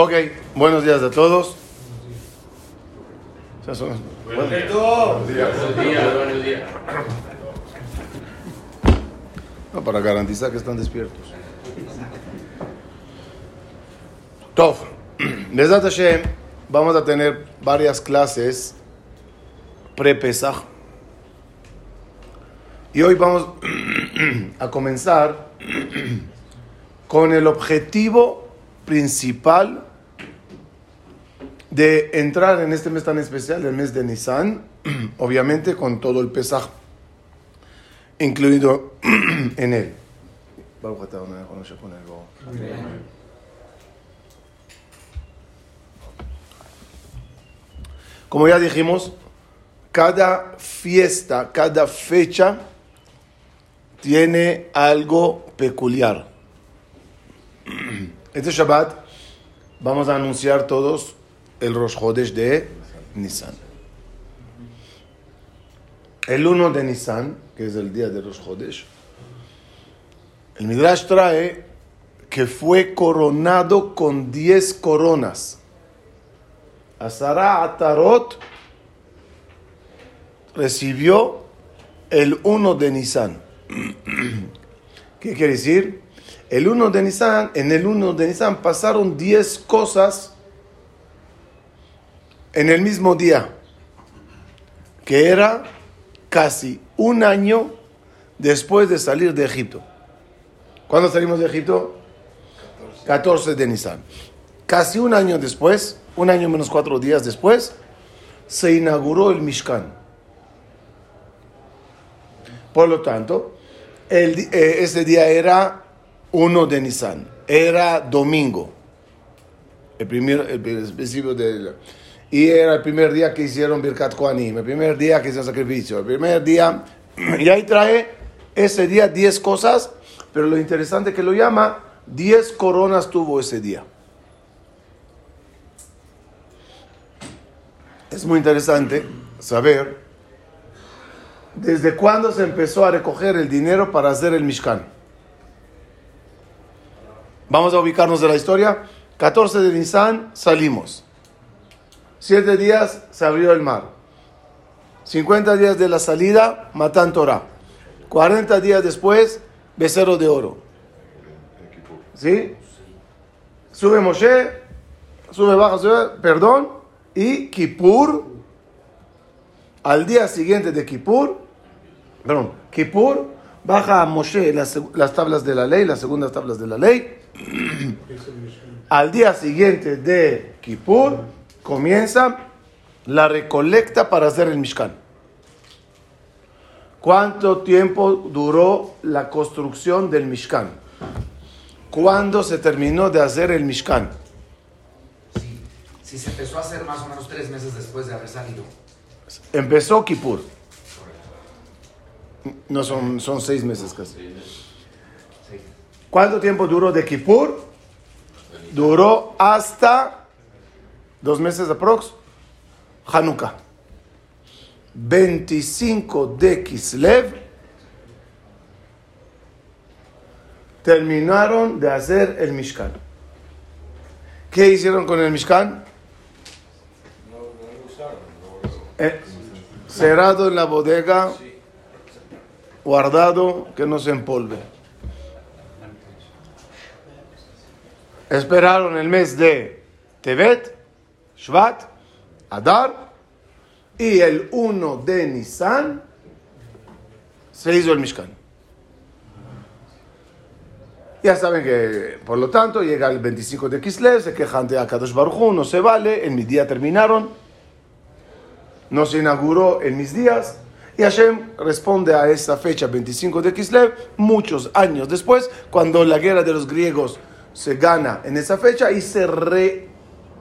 Ok, buenos días a todos. Buenos días. Buenos días. Buenos días, buenos días. No, para garantizar que están despiertos. Tov, Besat Hashem, vamos a tener varias clases pre-Pesach. Y hoy vamos a comenzar con el objetivo principal de entrar en este mes tan especial, el mes de Nisan, obviamente con todo el Pesach incluido en él. Como ya dijimos, cada fiesta, cada fecha tiene algo peculiar. Este Shabbat vamos a anunciar todos el Rosh Chodesh de Nisan. El 1 de Nisan, que es el día de Rosh Chodesh, el Midrash trae que fue coronado con 10 coronas. Asara Atarot recibió el 1 de Nisan. ¿Qué quiere decir? El 1 de Nisan, en el 1 de Nisan pasaron 10 cosas en el mismo día, que era casi un año después de salir de Egipto. ¿Cuándo salimos de Egipto? 14 de Nisan. Casi un año después, un año menos cuatro días después, se inauguró el Mishkan. Por lo tanto, eh, ese día era 1 de Nisan, era domingo, el, el principio del... Y era el primer día que hicieron Birkat Kohanim, el primer día que hicieron sacrificio, el primer día... Y ahí trae ese día 10 cosas, pero lo interesante que lo llama, 10 coronas tuvo ese día. Es muy interesante saber desde cuándo se empezó a recoger el dinero para hacer el Mishkan. Vamos a ubicarnos de la historia. 14 de Nisan salimos. Siete días se abrió el mar. 50 días de la salida, Matan Torah. 40 días después, becerro de oro. ¿Sí? Sube Moshe, sube, baja, sube, perdón. Y Kippur, al día siguiente de Kippur, perdón, Kippur, baja Moshe las, las tablas de la ley, las segundas tablas de la ley. Al día siguiente de Kippur comienza la recolecta para hacer el Mishkan. ¿Cuánto tiempo duró la construcción del Mishkan? ¿Cuándo se terminó de hacer el Mishkan? Sí. Si se empezó a hacer más o menos tres meses después de haber salido. Empezó Kippur. No son, son seis meses casi. ¿Cuánto tiempo duró de Kippur? Duró hasta dos meses aprox. Hanukkah. 25 de Kislev. Terminaron de hacer el Mishkan. ¿Qué hicieron con el Mishkan? Eh, cerrado en la bodega, guardado, que no se empolve. Esperaron el mes de Tevet, Shvat, Adar, y el 1 de Nisan se hizo el Mishkan. Ya saben que, por lo tanto, llega el 25 de Kislev, se quejan de Akadosh Baruj no se vale, en mis días terminaron, no se inauguró en mis días, y Hashem responde a esa fecha, 25 de Kislev, muchos años después, cuando la guerra de los griegos se gana en esa fecha y se re,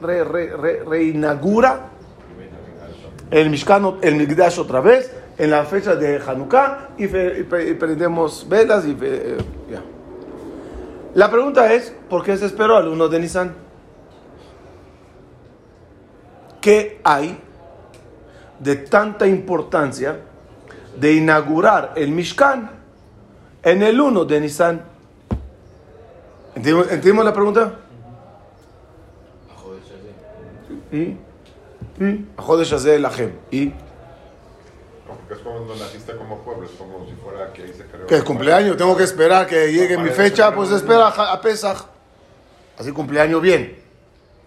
re- re- re- reinaugura el Mishkan, el Migdash otra vez, en la fecha de Hanukkah, y, prendemos velas y... eh. La pregunta es, ¿por qué se esperó al 1 de Nisan? ¿Qué hay de tanta importancia de inaugurar el Mishkan en el 1 de Nisan? ¿Entendimos, entendimos la pregunta? ¿Y? ¿Y? Jodesh Hazel Lahem. ¿Y? Porque es cuando naciste como pueblo, es como si fuera que ahí se creó. ¿Qué es cumpleaños? Tengo que esperar que llegue mi fecha, pues espera a a Pesach. Así cumpleaños bien.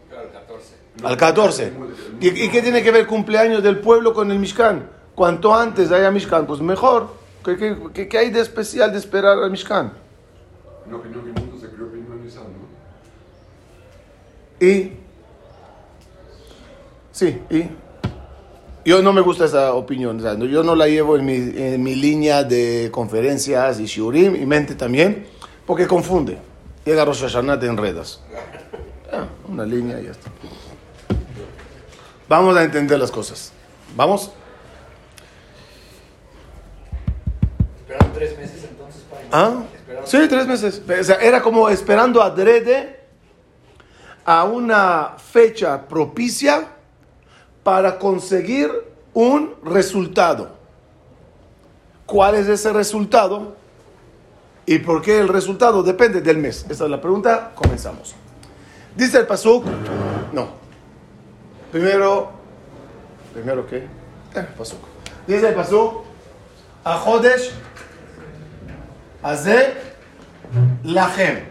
Pero el 14. Al 14. ¿Y, y qué tiene que ver cumpleaños del pueblo con el Mishkan? Cuanto antes haya Mishkan, pues mejor. ¿Qué, qué- qué- qué hay de especial de esperar al Mishkan? Una opinión que el mundo se creó ¿no? Y. Sí, y. Yo no me gusta esa opinión. o sea, yo no la llevo en mi, en mi línea de conferencias y shiurim y mente también, porque confunde. Llega Rosh Hashanah, te enredas. Ah, una línea y ya está. Vamos a entender las cosas. ¿Vamos? Esperaron tres meses entonces para. ¿Ah? Esperaron Sí, tres meses. O sea, era como esperando adrede a una fecha propicia para conseguir un resultado. ¿Cuál es ese resultado? ¿Y por qué el resultado depende del mes? Esa es la pregunta. Comenzamos. Dice el Pasuk. No. Primero. ¿Primero qué? Eh, Pasuk. Dice el Pasuk. A Hodesh. Aze. Lachem.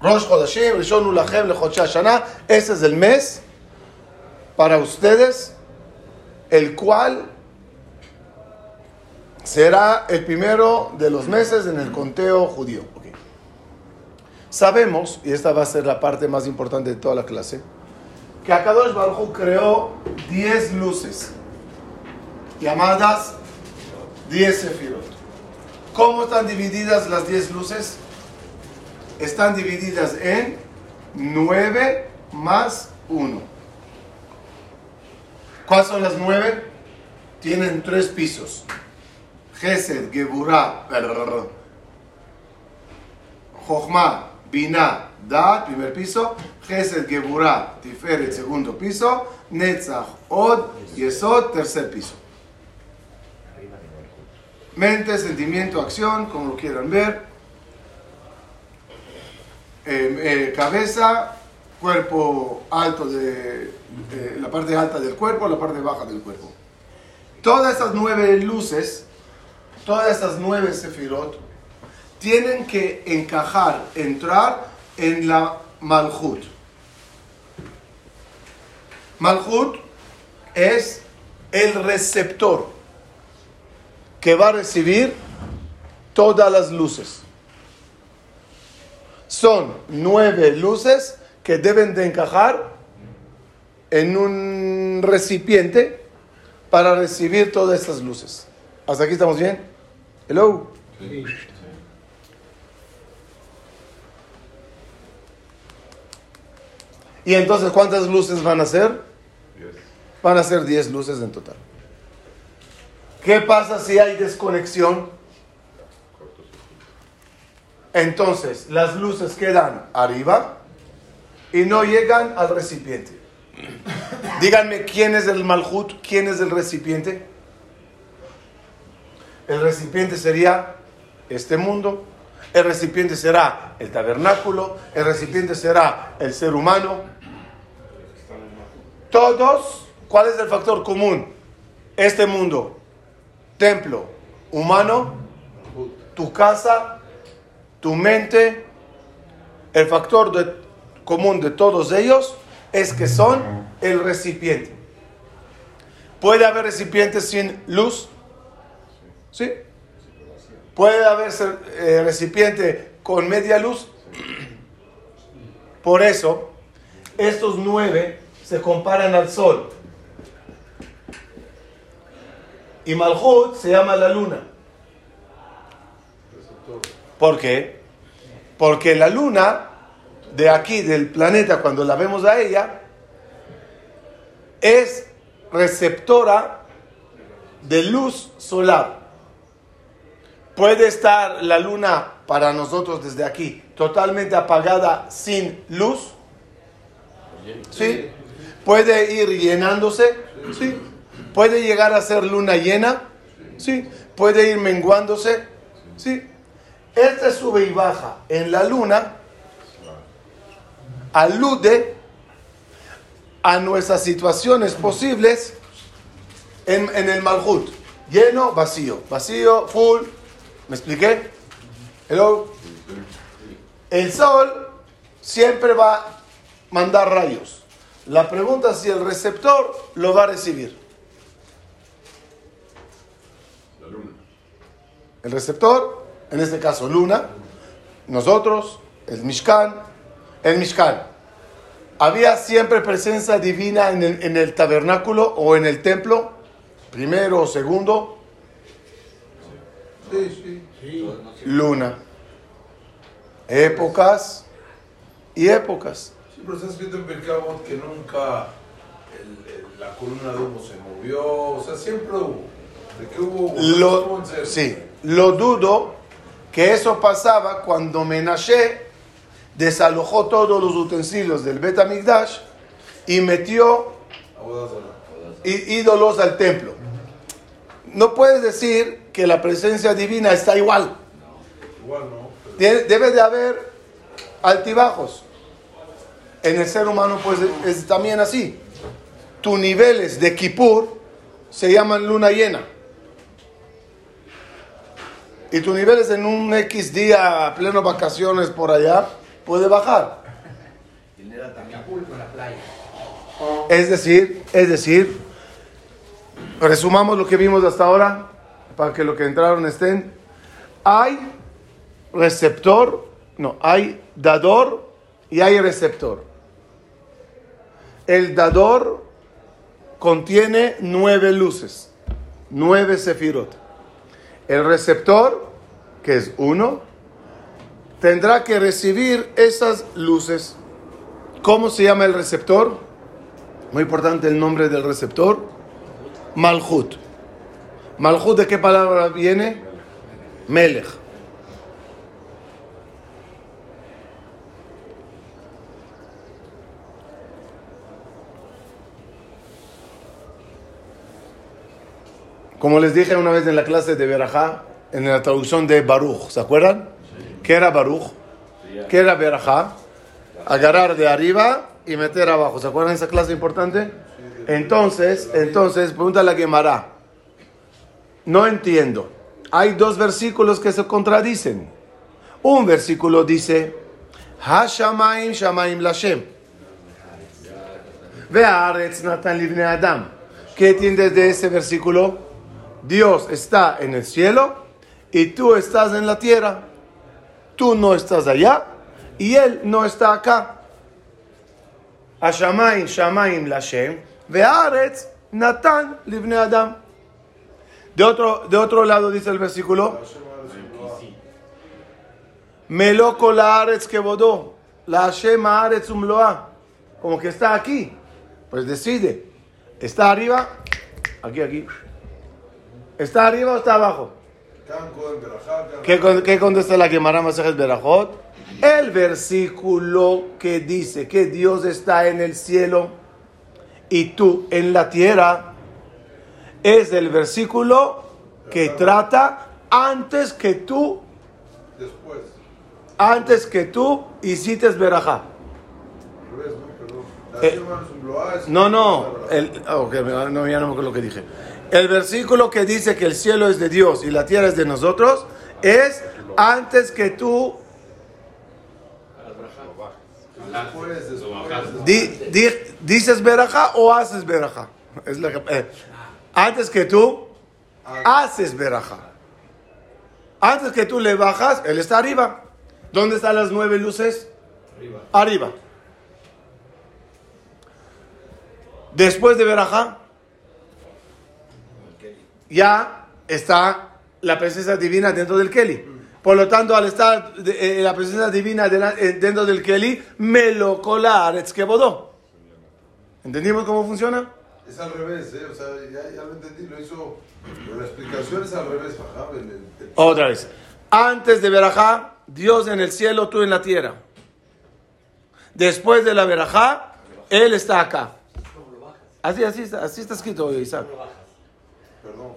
Rosh Hodashim. Rishonu Lachem. Lechoche Shana. Ese es el mes para ustedes, el cual será el primero de los meses en el conteo judío. Ok. Sabemos, y esta va a ser la parte más importante de toda la clase, que Akadosh Baruj creó 10 luces, llamadas 10 sefirot. ¿Cómo están divididas las 10 luces? Están divididas en 9 más 1. ¿Cuáles son las 9? Tienen tres pisos. Gesed, Geburah, Jochma, Binah, Da, primer piso. Gesed, Geburah, Tiferet, segundo piso. Netzach, Od, Yesod, tercer piso. Mente, sentimiento, acción, como lo quieran ver. Eh, eh, cabeza, cuerpo alto de la parte alta del cuerpo, la parte baja del cuerpo. Todas estas nueve luces, todas estas nueve sefirot, tienen que encajar, entrar en la Malhut. Malhut es el receptor que va a recibir todas las luces. Son nueve luces que deben de encajar en un recipiente para recibir todas estas luces. ¿Hasta aquí estamos bien? Hello. ¿Y entonces cuántas luces van a ser? Van a ser 10 luces en total. ¿Qué pasa si hay desconexión? Entonces, las luces quedan arriba y no llegan al recipiente. Díganme quién es el malhut, quién es el recipiente. El recipiente sería este mundo, el recipiente será el tabernáculo, el recipiente será el ser humano. Todos, ¿cuál es el factor común? Este mundo, templo humano, tu casa, tu mente, el factor de- común de todos ellos es que son el recipiente. ¿Puede haber recipientes sin luz? ¿Sí? ¿Puede haber eh, recipiente con media luz? Por eso, estos nueve se comparan al sol. Y Malhut se llama la luna. ¿Por qué? Porque la luna de aquí, del planeta, cuando la vemos a ella, es receptora de luz solar. Puede estar la luna para nosotros desde aquí totalmente apagada sin luz. ¿Sí? Puede ir llenándose. ¿Sí? Puede llegar a ser luna llena. ¿Sí? Puede ir menguándose. ¿Sí? Este sube y baja en la luna alude a nuestras situaciones posibles en, en el Malhut. Lleno, vacío. Vacío, full. ¿Me expliqué? Hello. El sol siempre va a mandar rayos. La pregunta es si el receptor lo va a recibir. La luna. El receptor, en este caso luna, nosotros, el Mishkan, el Mishkan. Había siempre presencia divina en el, en el tabernáculo o en el templo, primero o segundo, Sí, sí. luna. Épocas y épocas. Sí, pero está escrito en Percabot que nunca el- el- la columna de humo se movió. O sea, siempre hubo. De que hubo Lo, en sí, lo dudo que eso pasaba cuando Menashe desalojó todos los utensilios del Bet Amigdash y metió ídolos al templo. No puedes decir que la presencia divina está igual. Debe de haber altibajos. En el ser humano pues es también así. Tus niveles de Kippur se llaman luna llena. Y tus niveles en un X día, pleno vacaciones por allá, puede bajar. Es decir, es decir, resumamos lo que vimos hasta ahora, para que lo que entraron estén. Hay receptor, no, hay dador y hay receptor. El dador contiene nueve luces, nueve sefirot. El receptor, que es uno, tendrá que recibir esas luces. ¿Cómo se llama el receptor? Muy importante el nombre del receptor. Malhut. Malhut de qué palabra viene? Melech. Como les dije una vez en la clase de Berajá, en la traducción de Baruch, ¿se acuerdan? ¿Qué era Baruch? ¿Qué era Berajá? Agarrar de arriba y meter abajo. ¿Se acuerdan de esa clase importante? Entonces, entonces, pregunta la Gemara. No entiendo. Hay dos versículos que se contradicen. Un versículo dice, Hashamaim Shamaim Lashem. Ve'aretz Natan Livne Adam. ¿Qué entiendes de ese versículo? Dios está en el cielo y tú estás en la tierra. Tú no estás allá y Él no está acá. Hashamayim Shamaim Lashem. Ve'aretz Natan Livne Adam. De otro, de otro lado dice el versículo. Meloko la aretz que bodó. La Hashem aretz umloa. Como que está aquí. Pues decide. ¿Está arriba? Aquí, aquí. ¿Está arriba o está abajo? ¿Qué, qué contesta la Gemara Masejet Berajot? El versículo que dice que Dios está en el cielo y tú en la tierra es el versículo que trata antes que tú, Después. antes que tú hiciste. La Eh, No, no, el, ah, ok, no, ya no me acuerdo lo que dije. El versículo que dice que el cielo es de Dios y la tierra es de nosotros es antes que tú ¿Dices verajá o haces que- eh, antes que tú haces verajá. Antes que tú le bajas, él está arriba. ¿Dónde están las nueve luces? Arriba. Después de verajá, ya está la presencia divina dentro del Keli. Por lo tanto, al estar de- eh, la presencia divina de la- eh, dentro del Keli, me lo colar que bodó. ¿Entendimos cómo funciona? Es al revés, ¿eh? O sea, ya, ya lo entendí, lo hizo. Pero la explicación es al revés, Fajá. el- el- Otra vez. Antes de verajá, Dios en el cielo, tú en la tierra. Después de la verajá, Él está acá. Así, así, así está escrito, Isaac. Perdón.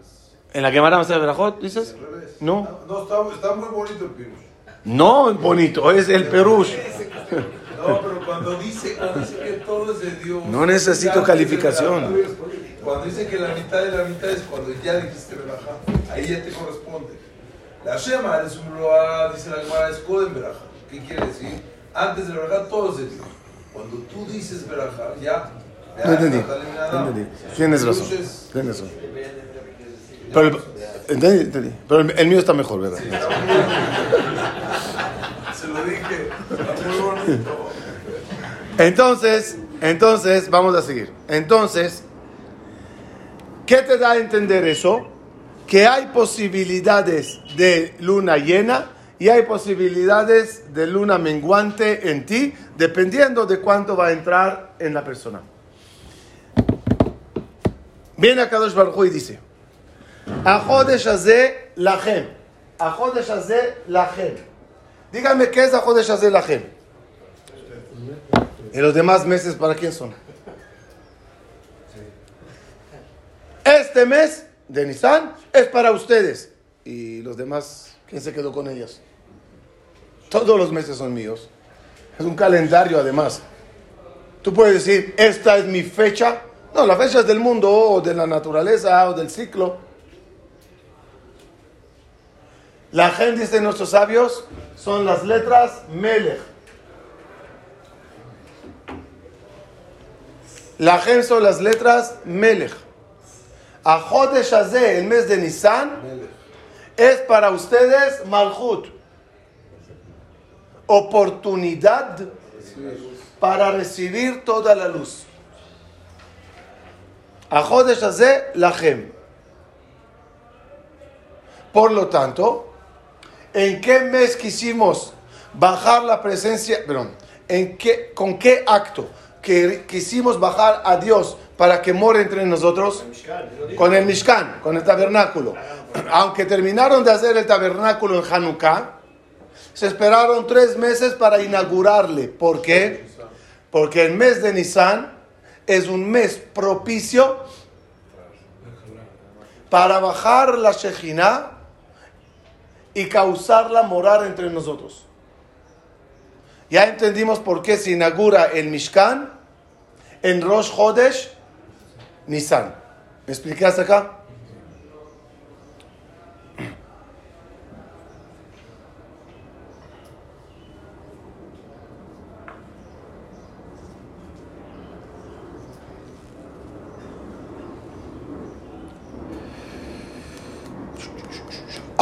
Es ¿En la quemara de verajot, dices? No. No, está, está muy bonito el pirush. No, bonito, es el perush. No, pero cuando dice, cuando dice que todo es de Dios. No necesito calificación. Cuando dice que la mitad de la mitad es cuando ya dijiste Beraja, ahí ya te corresponde. La Shema es un Loa, dice la Gemara, es Koden Beraja. ¿Qué quiere decir? Antes de Beraja todo es de Dios. Cuando tú dices Beraja, ya. No entendí. no entendí. Tienes razón. Tienes razón. Pero el, entendí, entendí. Pero el, el mío está mejor, ¿verdad? Se lo dije, está muy bonito. Entonces, entonces, vamos a seguir. Entonces, ¿qué te da a entender eso? Que hay posibilidades de luna llena y hay posibilidades de luna menguante en ti, dependiendo de cuánto va a entrar en la persona. Viene a Kadosh Baruj y dice, Ajodesh Hazeh Lachem. Ajodesh Hazeh Lachem. Díganme qué es Ajodesh Hazeh Lachem. ¿Y los demás meses para quién son? Este mes de Nisan es para ustedes. ¿Y los demás, quién se quedó con ellos? Todos los meses son míos. Es un calendario además. Tú puedes decir, esta es mi fecha. No, la fecha es del mundo o de la naturaleza o del ciclo. La gente, dicen nuestros sabios, son las letras Melech. La gem son las letras Melech. Ajodesh Hazeh, el mes de Nisan, es para ustedes Malchut. Oportunidad para recibir toda la luz. Ajodesh Hazeh, la gem. Por lo tanto, ¿en qué mes quisimos bajar la presencia? Perdón, ¿en qué, ¿con qué acto que quisimos bajar a Dios para que more entre nosotros? Con el Mishkan, con el tabernáculo. Aunque terminaron de hacer el tabernáculo en Hanukkah, se esperaron tres meses para inaugurarle. ¿Por qué? Porque el mes de Nisan es un mes propicio para bajar la Shejinah y causarla morar entre nosotros. Ya entendimos por qué se inaugura el Mishkan en Rosh Chodesh Nisan. ¿Me expliqué hasta acá?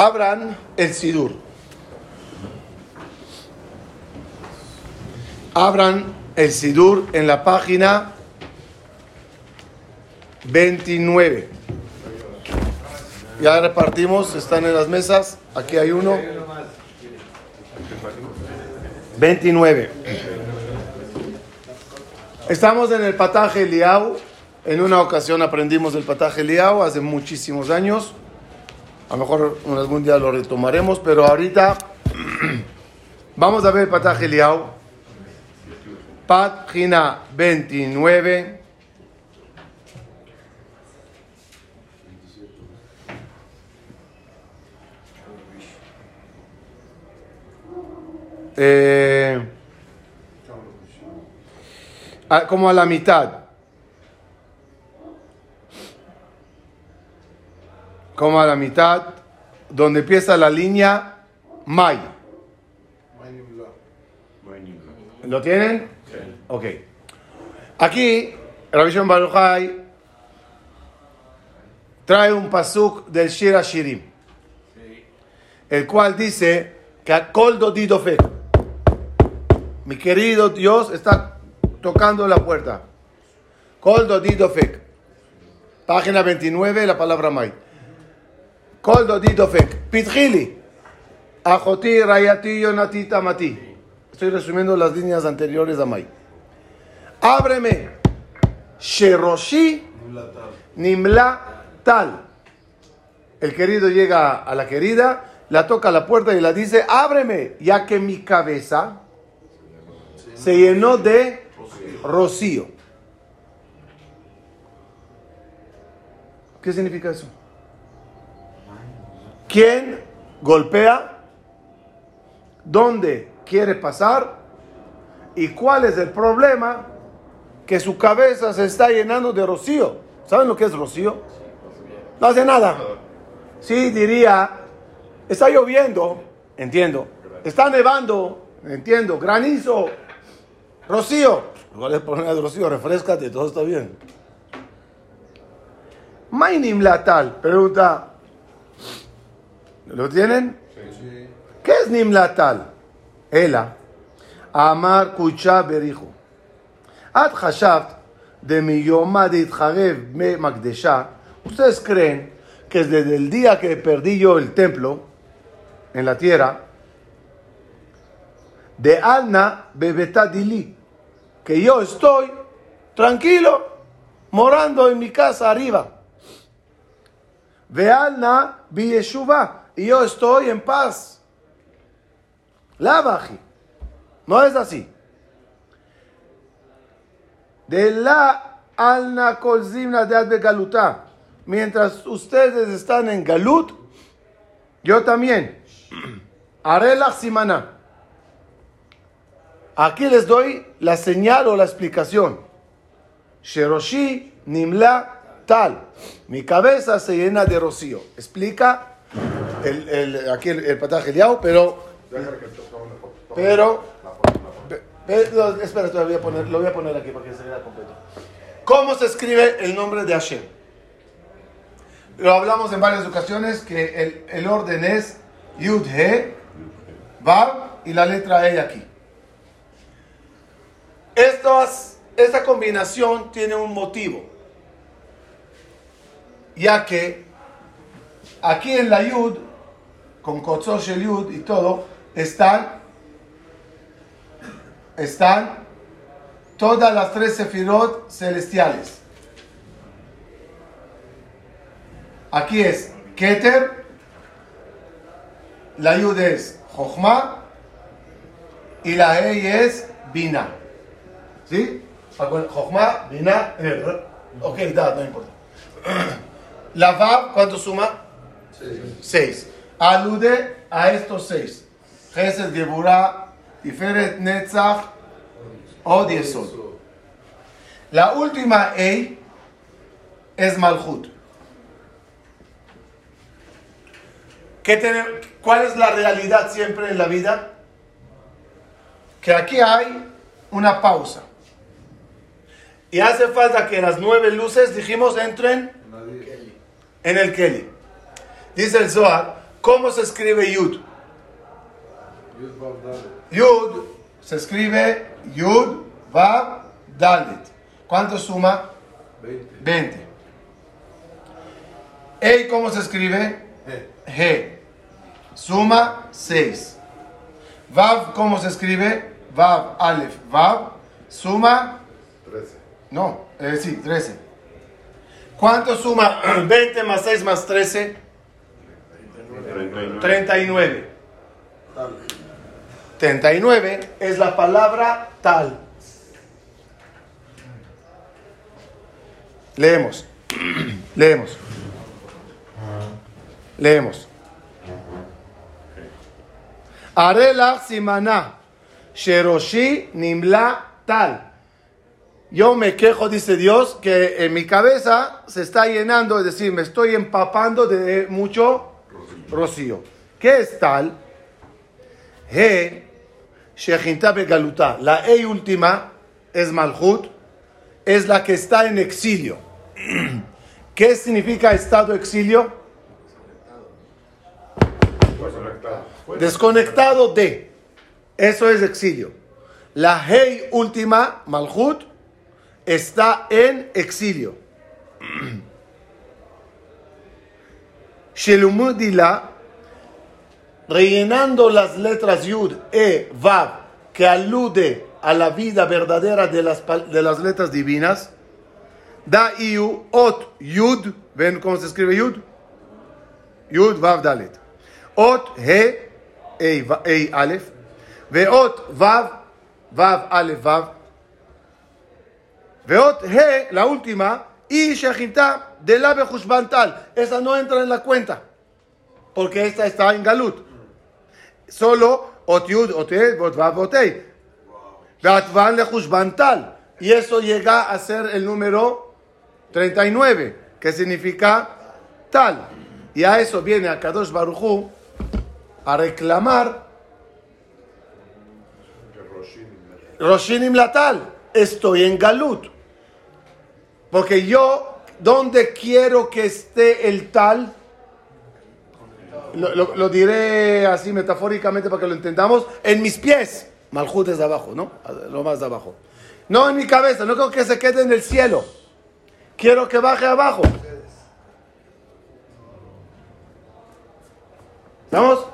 Abran el Sidur. Abran el Sidur en la página 29. Ya repartimos, están en las mesas. Aquí hay uno. 29. Estamos en el pataje Liao. En una ocasión aprendimos el pataje Liao hace muchísimos años. A lo mejor algún día lo retomaremos, pero ahorita vamos a ver el pataje Liao. Página 29. Eh, como a la mitad. Como a la mitad, donde empieza la línea May. ¿Lo tienen? Ok. Aquí, Rabbi Shimon Bar Yochai trae un pasuk del Shir Shirim, el cual dice que a Koldo Didofe, mi querido Dios está tocando la puerta. Koldo Didofek, página 29, la palabra May. Koldo Didofek, Pitjili, Ajoti Rayati Yonati Tamati. Estoy resumiendo las líneas anteriores a May. Ábreme, Sheroshi Nimla Tal. El querido llega a la querida, la toca a la puerta y la dice, ábreme, ya que mi cabeza se llenó de rocío. ¿Qué significa eso? ¿Quién golpea? ¿Dónde quiere pasar? ¿Y cuál es el problema? Que su cabeza se está llenando de rocío. ¿Saben lo que es rocío? No hace nada. Sí, diría, está lloviendo, entiendo. Está nevando, entiendo. Granizo, rocío. Igual es el rocío, refrescate, todo está bien. Mainim latal, pregunta. ¿Lo tienen? Sí. ¿Qué es Nimlatal? Ela. Amar kucha berijo. Ad hashabt de mi yoma de me magdesha. ¿Ustedes creen que desde el día que perdí yo el templo en la tierra, de Alna bebetadili, que yo estoy tranquilo morando en mi casa arriba? Vealna biyeshuva. Y yo estoy en paz. Lavaji. No es así. De la alna kolzimna de galuta. Mientras ustedes están en galut, yo también. Haré la simana. Aquí les doy la señal o la explicación. Sheroshi nimla tal. Mi cabeza se llena de rocío. Explica el, aquí el, el Eliao, pero, pero, la foto, la foto. pe- pe- no, espera, todavía voy a poner, lo voy a poner aquí para que se vea completo. ¿Cómo se escribe el nombre de Hashem? Lo hablamos en varias ocasiones que el, el orden es Yud He, Vav y la letra E aquí. Estas, esta combinación tiene un motivo, ya que aquí en la Yud, con Kotzor Shel Yud y todo, están, están todas las tres sefirot celestiales. Aquí es Keter, la Yud es Jochma y la E es Bina. ¿Sí? Jochma, Bina, Er. Ok, da, no importa. La Vav, ¿cuánto suma? Seis. Alude a estos seis. Gesed, Geburah, Tiferet, Netzach, Od Yesod. La última E es Malchut. ¿Qué tiene- ¿Cuál es la realidad siempre en la vida? Que aquí hay una pausa. Y hace falta que las nueve luces, dijimos, entren en el Kelly. Dice el Zohar, ¿cómo se escribe Yud? Yud se escribe Yud, Vav, Dalet. ¿Cuánto suma? 20. 20. Ey, ¿cómo se escribe? G. Suma 6. Vav, ¿cómo se escribe? Vav, Aleph, Vav. Suma, 13. no, eh, sí, 13. ¿Cuánto suma 20 más 6 más 13? 39. 39. Tal. 39 es la palabra tal. Leemos. Leemos. Leemos. Arela simana. Sheroshi nimla tal. Yo me quejo, dice Dios, que en mi cabeza se está llenando, es decir, me estoy empapando de mucho rocío. ¿Qué es tal? He, Shechinta Begaluta. La E última es Malhut, es la que está en exilio. ¿Qué significa estado exilio? Desconectado de. Eso es exilio. La Hei última, Malhut, está en exilio. Shelumudila, rellenando las letras Yud, E, Vav, que alude a la vida verdadera de las, de las letras divinas, da Iu, Ot, Yud, ¿ven cómo se escribe Yud? Yud, Vav, Dalet. Ot, He, Ei, Va- Ei, Aleph, Veot, Vav, Vav, Aleph, Vav, Veot, He, la última, y Shechinta, de la Bejushban Tal. Esa no entra en la cuenta, porque esta está en Galut. Solo Ot Yud, Ot He, Ot Vav, Ot Ei. Latvan lejushban tal. Y eso llega a ser el número 39, que significa tal. Y a eso viene a Kadosh Baruchu a reclamar Roshinim Latal, estoy en Galut. Porque yo, ¿dónde quiero que esté el tal? Lo, diré así metafóricamente para que lo entendamos. En mis pies. Malhut es de abajo, ¿no? Lo más de abajo. No en mi cabeza, no quiero que se quede en el cielo. Quiero que baje abajo. ¿Estamos?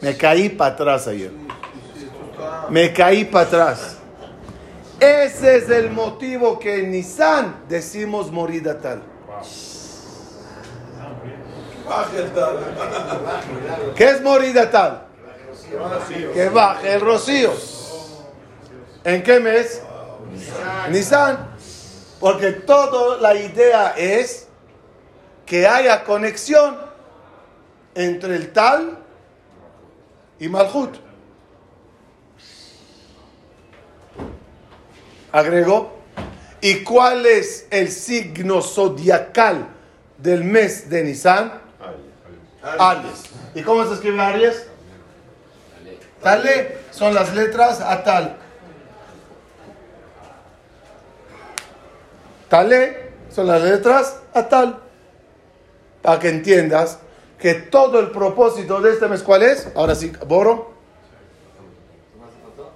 Me caí para atrás ayer. Me caí para atrás. Ese es el motivo que en Nissan decimos morida tal. ¿Qué es morida tal? Que baje el rocío. ¿En qué mes? Nissan. Porque toda la idea es que haya conexión entre el tal y Malhut. Agregó. ¿Y cuál es el signo zodiacal del mes de Nisan? Aries. ¿Y cómo se escribe Aries? Tale son las letras Atal. Tale son las letras Atal. Para que entiendas que todo el propósito de este mes, ¿cuál es? Ahora sí, Boro.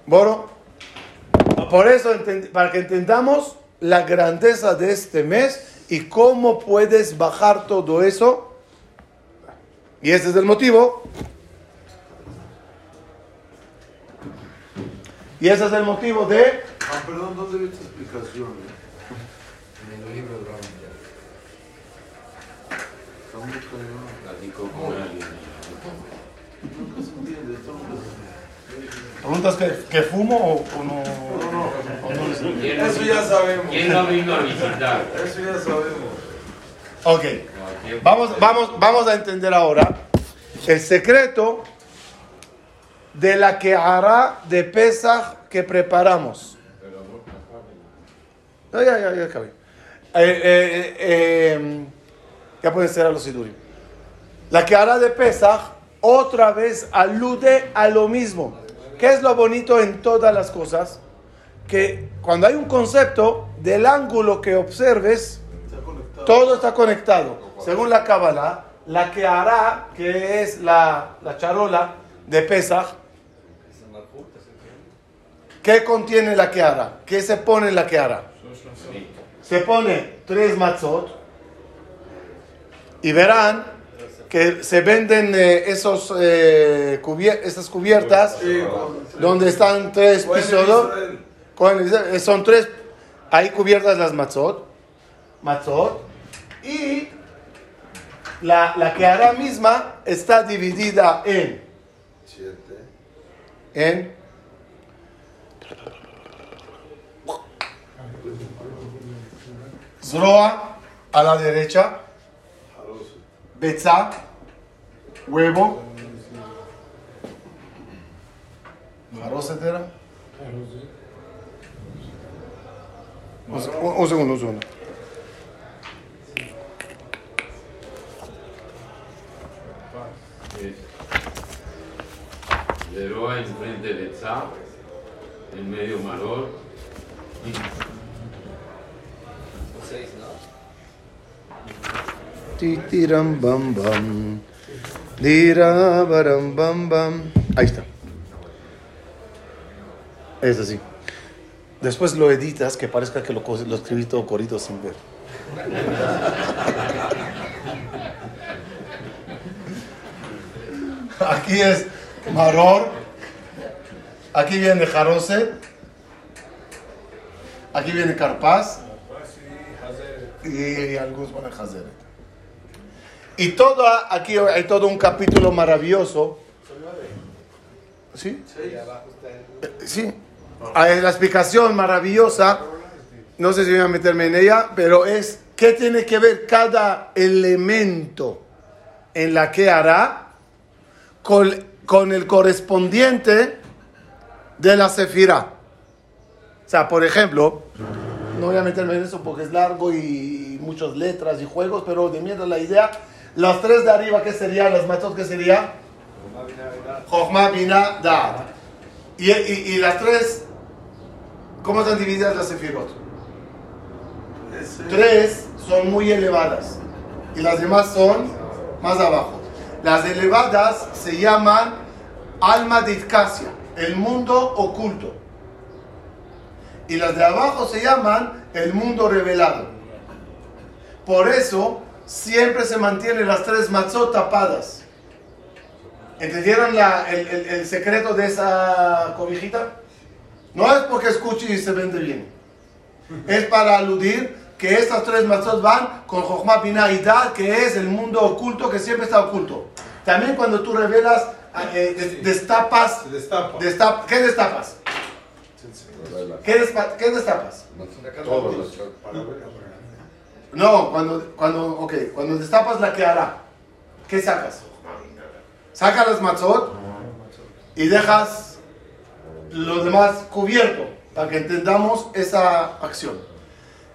Boro. Por eso, para que entendamos la grandeza de este mes y cómo puedes bajar todo eso. Y ese es el motivo. Y ese es el motivo de Ah, perdón, ¿dónde vi esta explicación? En el libro de Ram. Está muy cañón. Platicó con alguien. Nunca se entiende. está muy- ¿Preguntas que, que fumo o, o no? o no les- ¿Quién no Eso ya sabemos. ¿Quién no vino a visitar? Eso ya sabemos. Ok. No, ¿quién- Vamos, vamos, vamos a entender ahora el secreto de la que hará de Pesach que preparamos. No, ya, ya, ya acabé. Eh, eh, eh, ya pueden ser a los sidurim. La que hará de Pesach otra vez alude a lo mismo. ¿Qué es lo bonito en todas las cosas? Que cuando hay un concepto, del ángulo que observes, Está todo está conectado. Según la Kabbalah, la que hará, que es la, la charola de Pesach, ¿qué contiene la que hará? ¿Qué se pone en la que hará? Se pone tres matzot y verán que se venden eh, esos, eh, cubier- esas cubiertas Sí, donde están tres pisos. Son tres, ahí cubiertas las matzot, matzot, y la, la que hará misma está dividida en, en Zroa a la derecha, Jarose. Betzá, huevo, Jaroset era. Un, se- un- un segundo, un segundo. Es Leroa enfrente de Tzá, en medio Maror. Titiram bam bam. Dira baram bam bam. Ahí está. Es así. Después lo editas que parezca que lo, escribí todo corito sin ver. Aquí es Maror. Aquí viene Jaroset. Aquí viene Carpaz. Y, algunos ponen Hazeret. Y todo, aquí hay todo un capítulo maravilloso. ¿Sí? Sí. Hay la explicación maravillosa. No sé si voy a meterme en ella, pero es qué tiene que ver cada elemento en la que hará con, con el correspondiente de la Sefirá. O sea, por ejemplo, no voy a meterme en eso porque es largo y muchas letras y juegos, pero de mierda la idea, las tres de arriba, ¿qué serían? Las matzot, ¿qué sería? Jochma, Bina, Da'at. Y, y, y las tres, ¿cómo están divididas las Sefirot? Tres son muy elevadas y las demás son más abajo. Las elevadas se llaman alma de Itcasia, el mundo oculto. Y las de abajo se llaman el mundo revelado. Por eso siempre se mantienen las tres matzot tapadas. ¿Entendieron la- el, el- el secreto de esa cobijita? No es porque escuche y se vende bien. Es para aludir que estas tres matzot van con Jochma Binah y Dad, que es el mundo oculto que siempre está oculto. También cuando tú revelas, eh, des- destapas, Se destapa. destap- ¿qué destapas? ¿Qué, despa- qué destapas? Todos los No, cuando, cuando, ok, cuando destapas la que hará, ¿qué sacas? Saca las matzot y dejas lo demás cubierto para que entendamos esa acción.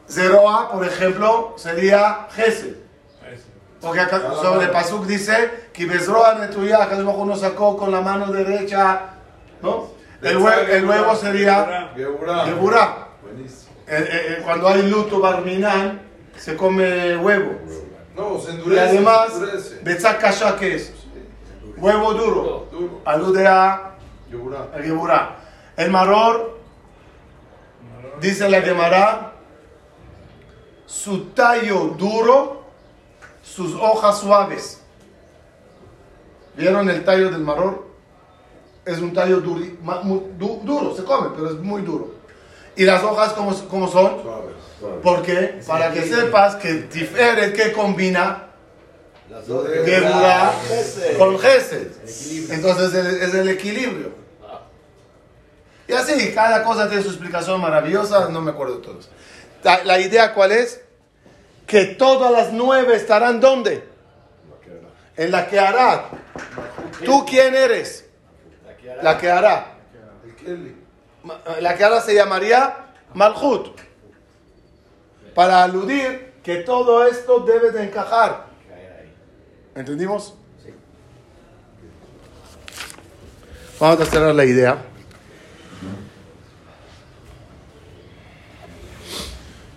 Zeroa, por ejemplo, sería Gesed. Porque acá sobre Pasuk dice que Bezroa Netuya, acá uno sacó con la mano derecha, ¿no? El, el huevo sería Geburá. Eh, eh, eh, cuando hay luto barminan, se come huevo. No, se Y endurece. además, se endurece. Betzak Kasha, ¿qué es? Huevo duro. Duro. Alude a Geburá. El maror, dice la Gemara, su tallo duro, sus hojas suaves. ¿Vieron el tallo del maror? Es un tallo duri- ma- muy du- duro, se come, pero es muy duro. ¿Y las hojas cómo, cómo son? Suave. ¿Por qué? Para que sepas que Tiferet que combina Geburá con Gesed. Entonces es el, equilibrio. Y así, cada cosa tiene su explicación maravillosa, no me acuerdo de todos. La, la idea cuál es? Que todas las nueve estarán ¿dónde? En la que hará. ¿Tú quién eres? La que hará. El La que hará se llamaría Malhut. Para aludir que todo esto debe de encajar. ¿Entendimos? Vamos a cerrar la idea.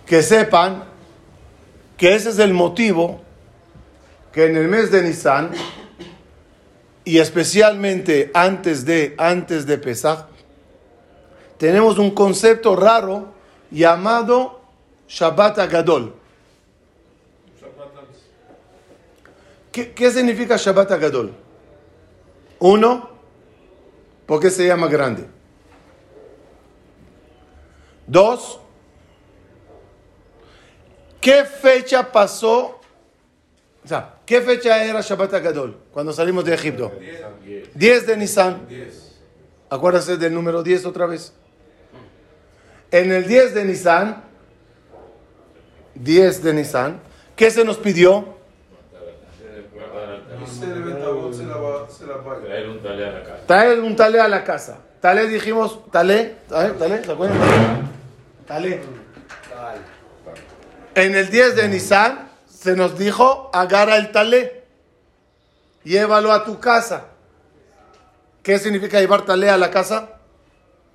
Que sepan que ese es el motivo que en el mes de Nisan y especialmente antes de antes de Pesach tenemos un concepto raro llamado Shabbat Agadol. ¿Qué, qué significa Shabbat Agadol? Uno, ¿por qué se llama grande? Dos, ¿qué fecha pasó? O sea, ¿qué fecha era Shabbat Agadol cuando salimos de Egipto? 10 de Nisan. 10. Acuérdase del número 10 otra vez. En el 10 de Nisan, 10 de Nisan, ¿qué se nos pidió? Traer un talé a la casa. Traer un talé a la casa. Talé dijimos, talé, ¿sabes? talé, ¿se acuerdan? Talé. En el 10 de Nisan se nos dijo, agarra el talé, llévalo a tu casa. ¿Qué significa llevar talé a la casa?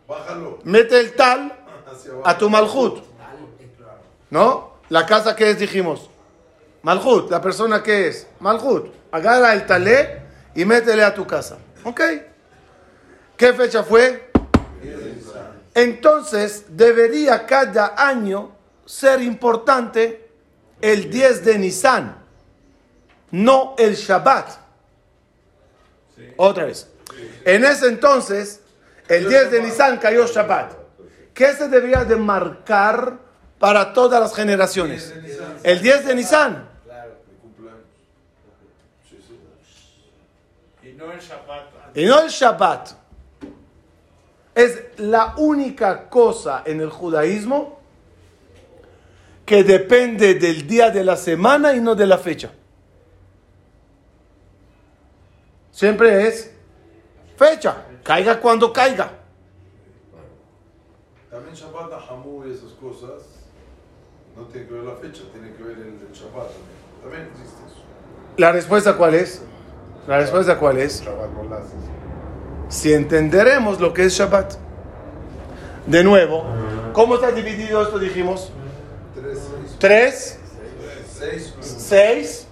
Bájalo. Mete el tal. A tu malhut. ¿No? La casa que es, dijimos. Malhut, la persona que es. Malhut. Agarra el talé y métele a tu casa. ¿Ok? ¿Qué fecha fue? Entonces, debería cada año ser importante el 10 de Nisan, no el Shabbat. Otra vez. En ese entonces, el 10 de Nisan cayó Shabbat. ¿Qué se debería de marcar para todas las generaciones? El 10 de Nisan. Mi cumpleaños. Sí, sí. Y no el Shabbat. Y no el Shabbat. Es la única cosa en el judaísmo que depende del día de la semana y no de la fecha. Siempre es fecha, caiga cuando caiga. También Shabbat, Nahamu y esas cosas, no tiene que ver la fecha, tiene que ver el, el Shabbat también. También existe eso. ¿La respuesta cuál es? ¿La respuesta cuál es? Shabbat Golaz. Si entenderemos lo que es Shabbat. De nuevo, ¿cómo está dividido esto? Dijimos Tres, seis, 3, seis, 6,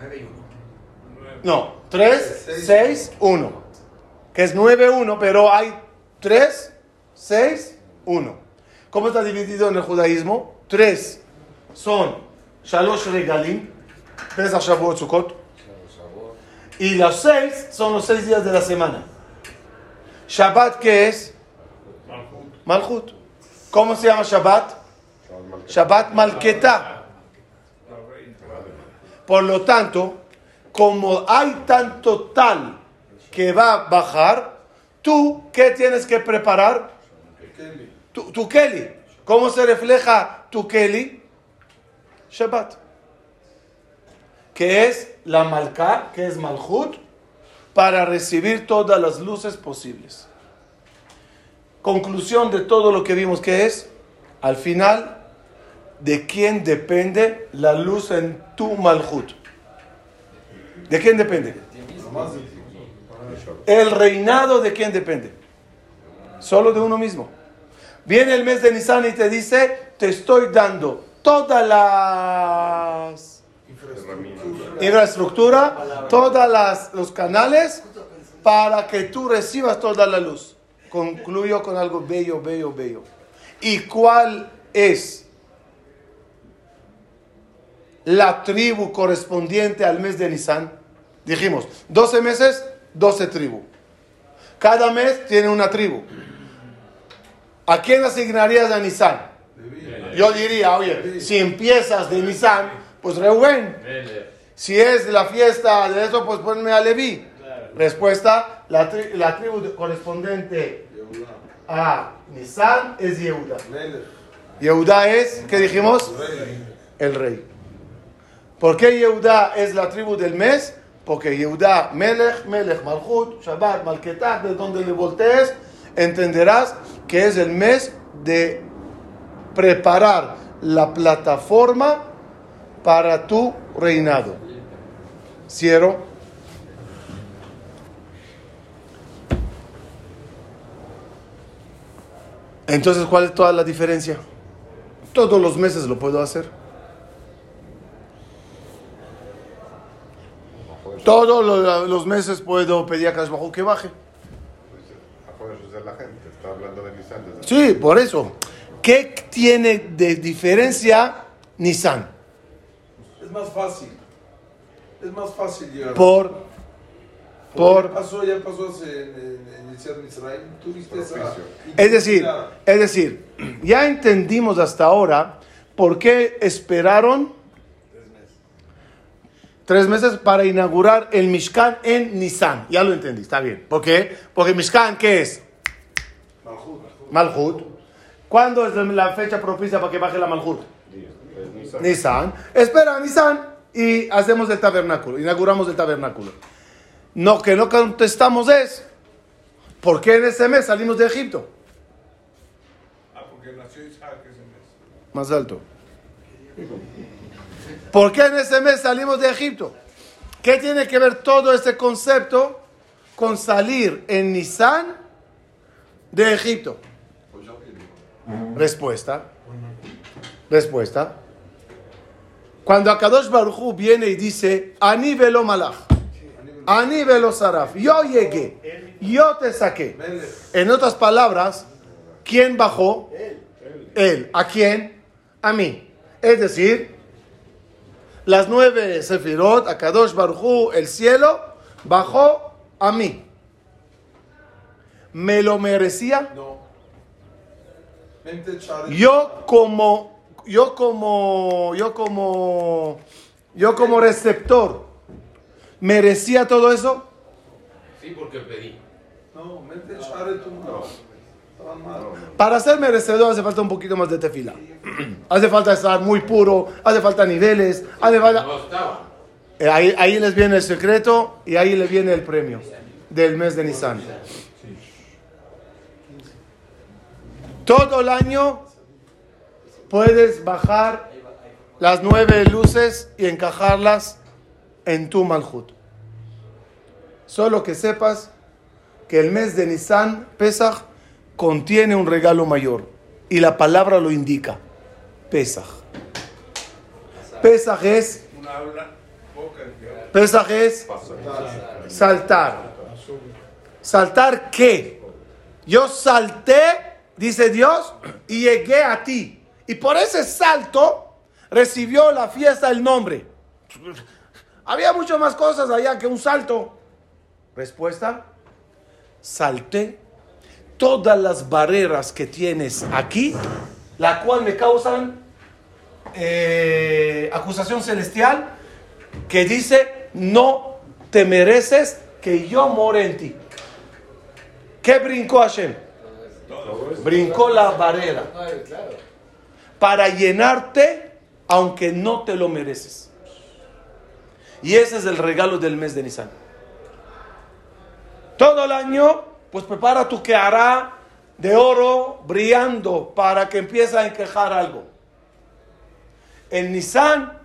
9 y 1. no, 3, 6, 1. Que es 9, 1, pero hay 3, 6, 1. ¿Cómo está dividido en el judaísmo? 3 son Shalosh Regalim, Pesach Shavuot Sukkot. Y los 6 son los 6 días de la semana. Shabbat, ¿qué es? Malchut. ¿Cómo se llama Shabbat? Shabbat Malketá. Por lo tanto, como hay tanto tal que va a bajar, tú, ¿qué tienes que preparar? Kelly. Tu, tu Keli. ¿Cómo se refleja tu Keli? Shabbat. Que es la Malká, que es Malchut, para recibir todas las luces posibles. Conclusión de todo lo que vimos que es, al final, ¿de quién depende la luz en tu Malchut? ¿De quién depende? El reinado de quién depende? Solo de uno mismo. Viene el mes de Nisan y te dice, te estoy dando todas las infraestructura, todas las los canales para que tú recibas toda la luz. Concluyo con algo bello, bello, bello. ¿Y cuál es la tribu correspondiente al mes de Nisan? Dijimos, 12 meses, 12 tribus. Cada mes tiene una tribu. ¿A quién asignarías a Nisan? Yo diría, oye, si empiezas de Nisan, pues Reuben. Si es la fiesta de eso, pues ponme a Leví. Respuesta, la, tri- la tribu correspondiente a Nisan es Yehuda. Yehuda es, ¿qué dijimos? El rey. ¿Por qué Yehuda es la tribu del mes? Porque Yehuda, Melech, Melech, Malchut, Shabbat, Malketat, de donde le voltees, entenderás que es el mes de preparar la plataforma para tu reinado. Cierro. Entonces, ¿cuál es toda la diferencia? Todos los meses lo puedo hacer. Todos lo- los meses puedo pedir a Kadosh Baruj Hu que baje. Sí, por eso. ¿Qué tiene de diferencia Nissan? Es más fácil. Es más fácil llegar. Por, por, Ya pasó, ya pasó hace, en, en, en Yetziat Mitzrayim. Tuviste esa. Es decir, es decir, ya entendimos hasta ahora por qué esperaron tres meses para inaugurar el Mishkan en Nissan. Ya lo entendí, está bien. ¿Por qué? Porque Mishkan, ¿qué es? Malhut. ¿Cuándo es la fecha propicia para que baje la Malhut? Nisan. Espera, Nisan. Y hacemos el tabernáculo. Inauguramos el tabernáculo. No, que no contestamos es. ¿Por qué en ese mes salimos de Egipto? Ah, porque nació Isaac ese mes. Más alto. ¿Por qué en ese mes salimos de Egipto? ¿Qué tiene que ver todo este concepto con salir en Nisan de Egipto? Pues. Respuesta. Respuesta. Cuando Akadosh Baruj Hu viene y dice, Ani velo malach, Ani velo saraf, yo llegué, yo te saqué. En otras palabras, ¿quién bajó? Él. ¿A quién? A mí. Es decir, las nueve sefirot, Akadosh Baruj Hu, el cielo, bajó a mí. ¿Me lo merecía? No. Yo como, yo como, yo como, yo como receptor, ¿merecía todo eso? Sí, porque pedí. No, mente Charet tú no. Estaban mal. Para ser merecedor hace falta un poquito más de tefila. hace falta estar muy puro, hace falta niveles, hace falta... Eh, Ahí, ahí les viene el secreto y ahí les viene el premio del mes de Nisan. Todo el año puedes bajar las nueve luces y encajarlas en tu Malhut. Solo que sepas que el mes de Nisan, Pesach, contiene un regalo mayor. Y la palabra lo indica. Pesach. Pesach es, Pesach es saltar. ¿Saltar qué? Yo salté, dice Dios, y llegué a ti. Y por ese salto recibió la fiesta el nombre. Había muchas más cosas allá que un salto. Respuesta, salté todas las barreras que tienes aquí, la cual me causan eh, acusación celestial que dice, no te mereces que yo more en ti. ¿Qué brincó Hashem? Brincó la barrera para llenarte aunque no te lo mereces. Y ese es el regalo del mes de Nisan. Todo el año, pues prepara tu que hará de oro brillando para que empiece a enquejar algo. En Nisan,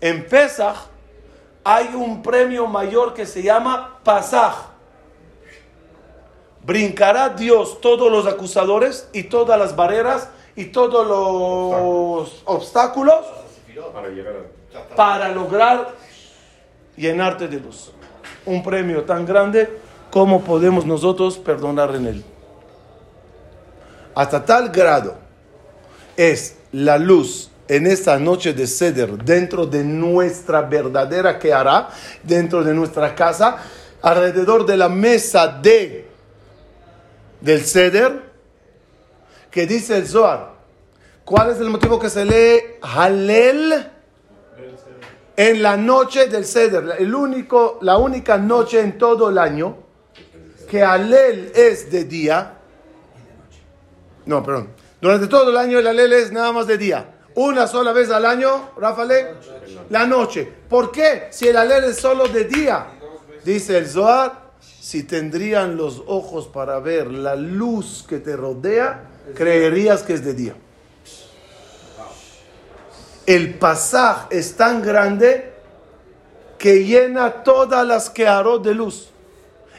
en Pesach, hay un premio mayor que se llama Pasaj. Brincará Dios todos los acusadores y todas las barreras y todos los obstáculos Para llegar a... para lograr llenarte de luz. Un premio tan grande como podemos nosotros perdonar en él. Hasta tal grado es la luz en esta noche de ceder dentro de nuestra verdadera que hará, dentro de nuestra casa, alrededor de la mesa de del ceder, que dice el Zohar. ¿Cuál es el motivo que se lee Halel? en la noche del Seder, el único, la única noche en todo el año que Alel es de día. No, perdón. Durante todo el año el Alel es nada más de día. Una sola vez al año, Rafael, la noche. ¿Por qué? Si el Alel es solo de día. Dice el Zohar, si tendrían los ojos para ver la luz que te rodea, creerías que es de día el pasaje es tan grande que llena todas las que haró de luz.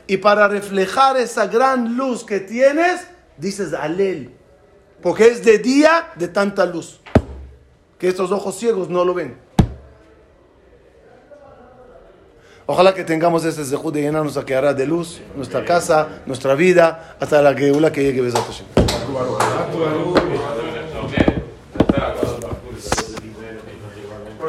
Y para reflejar esa gran luz que tienes, dices alel. Porque es de día de tanta luz. Que estos ojos ciegos no lo ven. Ojalá que tengamos ese zehut de llenar nuestra que hará de luz, nuestra casa, nuestra vida, hasta la que que llegue Besat Hashem.